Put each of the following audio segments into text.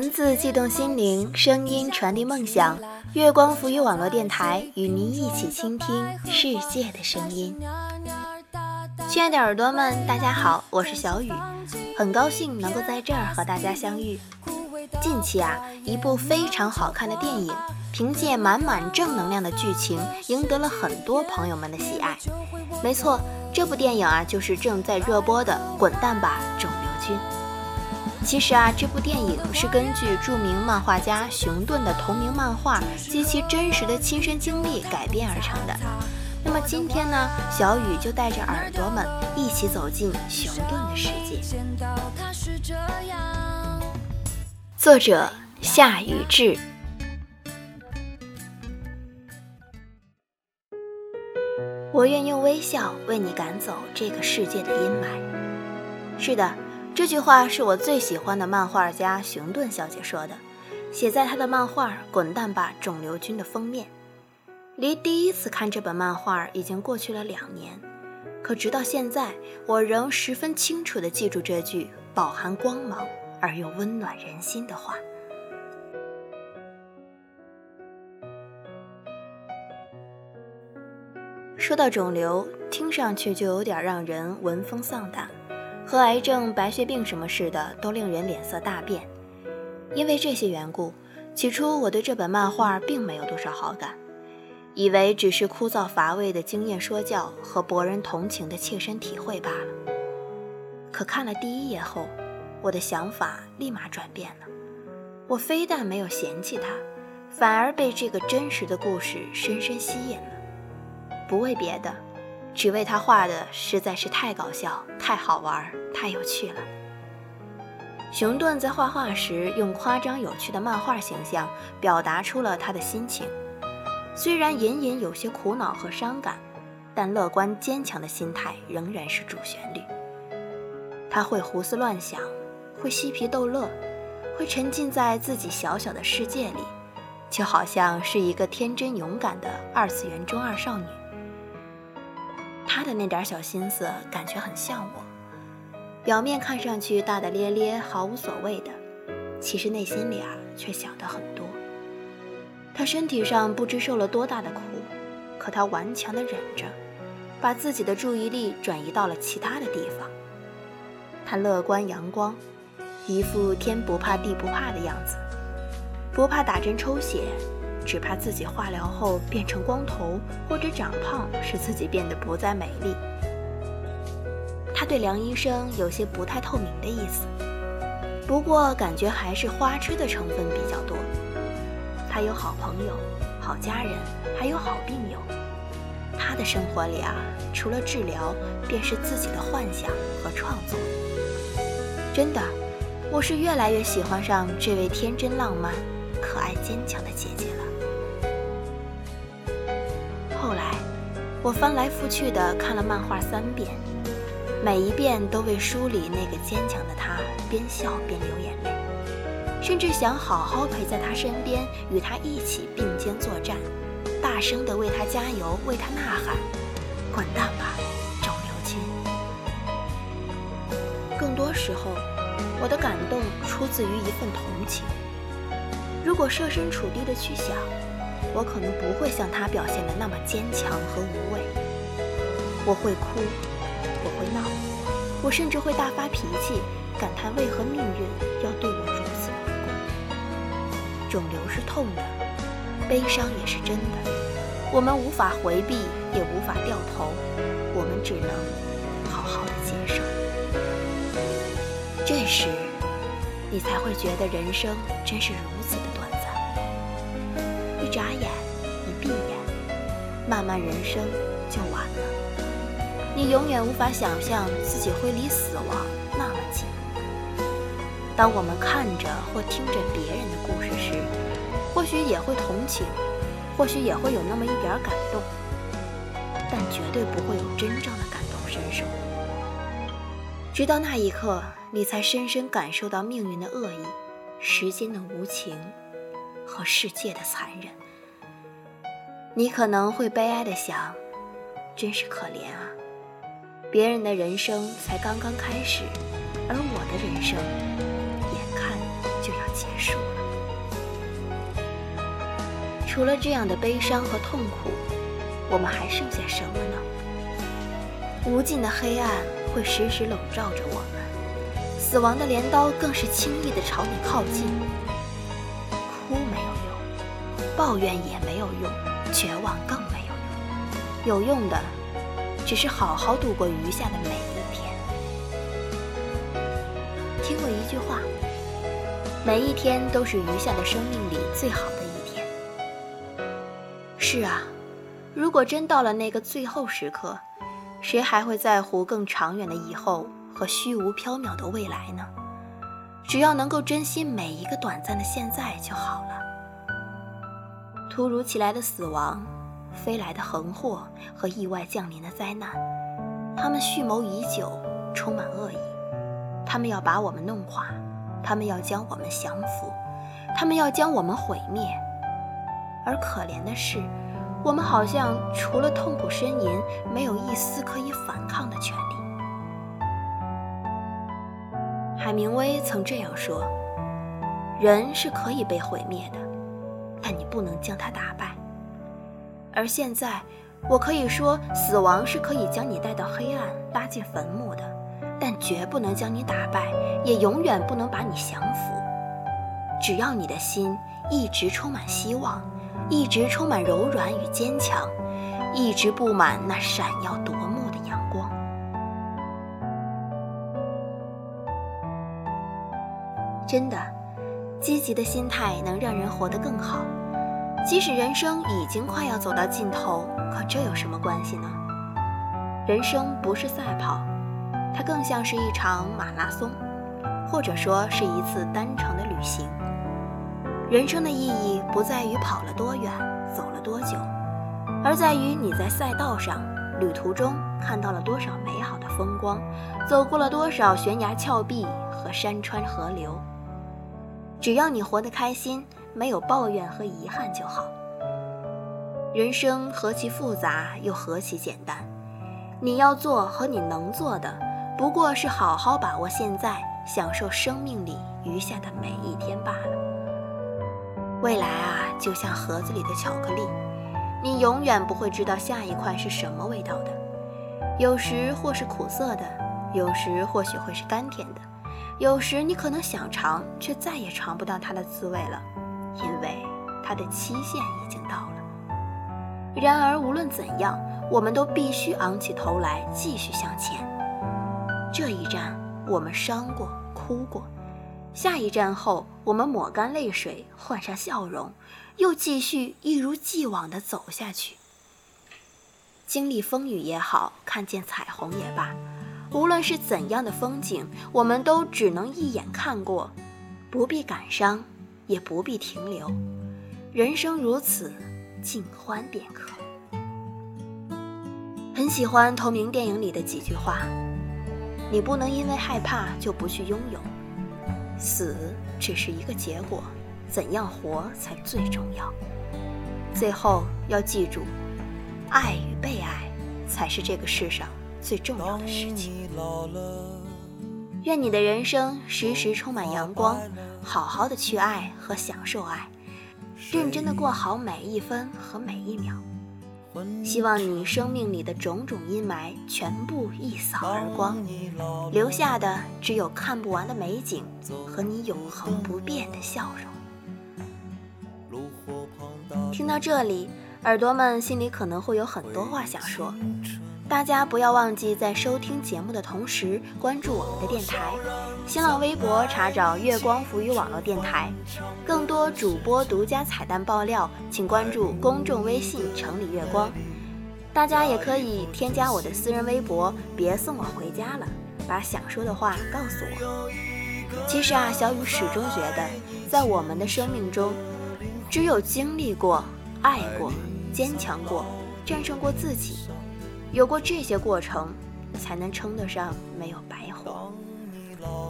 文字悸动心灵，声音传递梦想。月光浮语网络电台与您一起倾听世界的声音。亲爱的耳朵们，大家好，我是小雨，很高兴能够在这儿和大家相遇。近期啊，一部非常好看的电影，凭借满满正能量的剧情，赢得了很多朋友们的喜爱。没错，这部电影啊，就是正在热播的《滚蛋吧，肿瘤君》。其实啊，这部电影是根据著名漫画家熊顿的同名漫画及其真实的亲身经历改编而成的。那么今天呢，小雨就带着耳朵们一起走进熊顿的世界。作者夏雨志。我愿用微笑为你赶走这个世界的阴霾。是的。这句话是我最喜欢的漫画家熊顿小姐说的，写在她的漫画《滚蛋吧，肿瘤君》的封面。离第一次看这本漫画已经过去了两年，可直到现在，我仍十分清楚地记住这句饱含光芒而又温暖人心的话。说到肿瘤，听上去就有点让人闻风丧胆。和癌症、白血病什么似的，都令人脸色大变。因为这些缘故，起初我对这本漫画并没有多少好感，以为只是枯燥乏味的经验说教和博人同情的切身体会罢了。可看了第一页后，我的想法立马转变了。我非但没有嫌弃它，反而被这个真实的故事深深吸引了。不为别的。只为他画的实在是太搞笑、太好玩、太有趣了。熊顿在画画时用夸张有趣的漫画形象表达出了他的心情，虽然隐隐有些苦恼和伤感，但乐观坚强的心态仍然是主旋律。他会胡思乱想，会嬉皮逗乐，会沉浸在自己小小的世界里，就好像是一个天真勇敢的二次元中二少女。的那点小心思，感觉很像我。表面看上去大大咧咧，毫无所谓的，其实内心里啊，却想的很多。他身体上不知受了多大的苦，可他顽强的忍着，把自己的注意力转移到了其他的地方。他乐观阳光，一副天不怕地不怕的样子，不怕打针抽血。只怕自己化疗后变成光头或者长胖，使自己变得不再美丽。他对梁医生有些不太透明的意思，不过感觉还是花痴的成分比较多。他有好朋友、好家人，还有好病友。他的生活里啊，除了治疗，便是自己的幻想和创作。真的，我是越来越喜欢上这位天真浪漫、可爱坚强的姐姐了。我翻来覆去的看了漫画三遍，每一遍都为书里那个坚强的他边笑边流眼泪，甚至想好好陪在他身边，与他一起并肩作战，大声的为他加油，为他呐喊：“滚蛋吧，肿瘤君！”更多时候，我的感动出自于一份同情。如果设身处地的去想。我可能不会像他表现的那么坚强和无畏，我会哭，我会闹，我甚至会大发脾气，感叹为何命运要对我如此不公。肿瘤是痛的，悲伤也是真的，我们无法回避，也无法掉头，我们只能好好的接受。这时，你才会觉得人生真是如漫漫人生就完了。你永远无法想象自己会离死亡那么近。当我们看着或听着别人的故事时，或许也会同情，或许也会有那么一点感动，但绝对不会有真正的感同身受。直到那一刻，你才深深感受到命运的恶意，时间的无情。和世界的残忍，你可能会悲哀的想，真是可怜啊！别人的人生才刚刚开始，而我的人生眼看就要。结束了。除了这样的悲伤和痛苦，我们还剩下什么呢？无尽的黑暗会时时笼罩着我们，死亡的镰刀更是轻易地朝你靠近。哭没有用，抱怨也没有用，绝望更没有用。有用的，只是好好度过余下的每一天。听过一句话：每一天都是余下的生命里最好的一天。是啊，如果真到了那个最后时刻，谁还会在乎更长远的以后和虚无缥缈的未来呢？只要能够珍惜每一个短暂的现在就好了。突如其来的死亡、飞来的横祸和意外降临的灾难，他们蓄谋已久，充满恶意，他们要把我们弄垮，他们要将我们降服，他们要将我们毁灭。而可怜的是，我们好像除了痛苦呻吟，没有一丝可以反抗的权利。海明威曾这样说：“人是可以被毁灭的，但你不能将他打败。”而现在，我可以说，死亡是可以将你带到黑暗、拉进坟墓的，但绝不能将你打败，也永远不能把你降服。只要你的心一直充满希望。一直充满柔软与坚强，一直布满那闪耀夺目的阳光。真的，积极的心态能让人活得更好。即使人生已经快要走到尽头，可这有什么关系呢？人生不是赛跑，它更像是一场马拉松，或者说是一次单程的旅行。人生的意义不在于跑了多远，走了多久，而在于你在赛道上、旅途中看到了多少美好的风光，走过了多少悬崖峭壁和山川河流。只要你活得开心，没有抱怨和遗憾就好。人生何其复杂，又何其简单。你要做和你能做的，不过是好好把握现在，享受生命里余下的每一天罢了。未来啊，就像盒子里的巧克力，你永远不会知道下一块是什么味道的。有时或是苦涩的，有时或许会是甘甜的，有时你可能想尝，却再也尝不到它的滋味了，因为它的期限已经到了。然而无论怎样，我们都必须昂起头来，继续向前。这一站，我们伤过，哭过。下一站后，我们抹干泪水，换上笑容，又继续一如既往地走下去。经历风雨也好，看见彩虹也罢，无论是怎样的风景，我们都只能一眼看过，不必感伤，也不必停留。人生如此，尽欢便可。很喜欢同名电影里的几句话：你不能因为害怕就不去拥有。死只是一个结果，怎样活才最重要。最后要记住，爱与被爱才是这个世上最重要的事情。愿你的人生时时充满阳光，好好的去爱和享受爱，认真的过好每一分和每一秒。希望你生命里的种种阴霾全部一扫而光，留下的只有看不完的美景和你永恒不变的笑容。听到这里，耳朵们心里可能会有很多话想说。大家不要忘记在收听节目的同时关注我们的电台，新浪微博查找“月光浮语网络电台”，更多主播独家彩蛋爆料，请关注公众微信“城里月光”。大家也可以添加我的私人微博，别送我回家了，把想说的话告诉我。其实啊，小雨始终觉得，在我们的生命中，只有经历过、爱过、坚强过、战胜过自己。有过这些过程，才能称得上没有白活。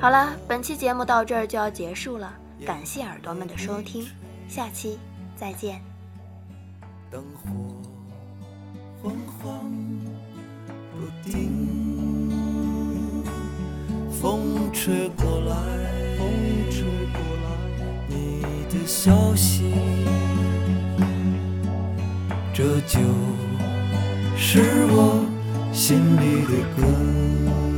好了，本期节目到这儿就要结束了，感谢耳朵们的收听，下期再见。灯火昏黄不定，风吹过来，风吹过来。消息，这就是我心里的歌。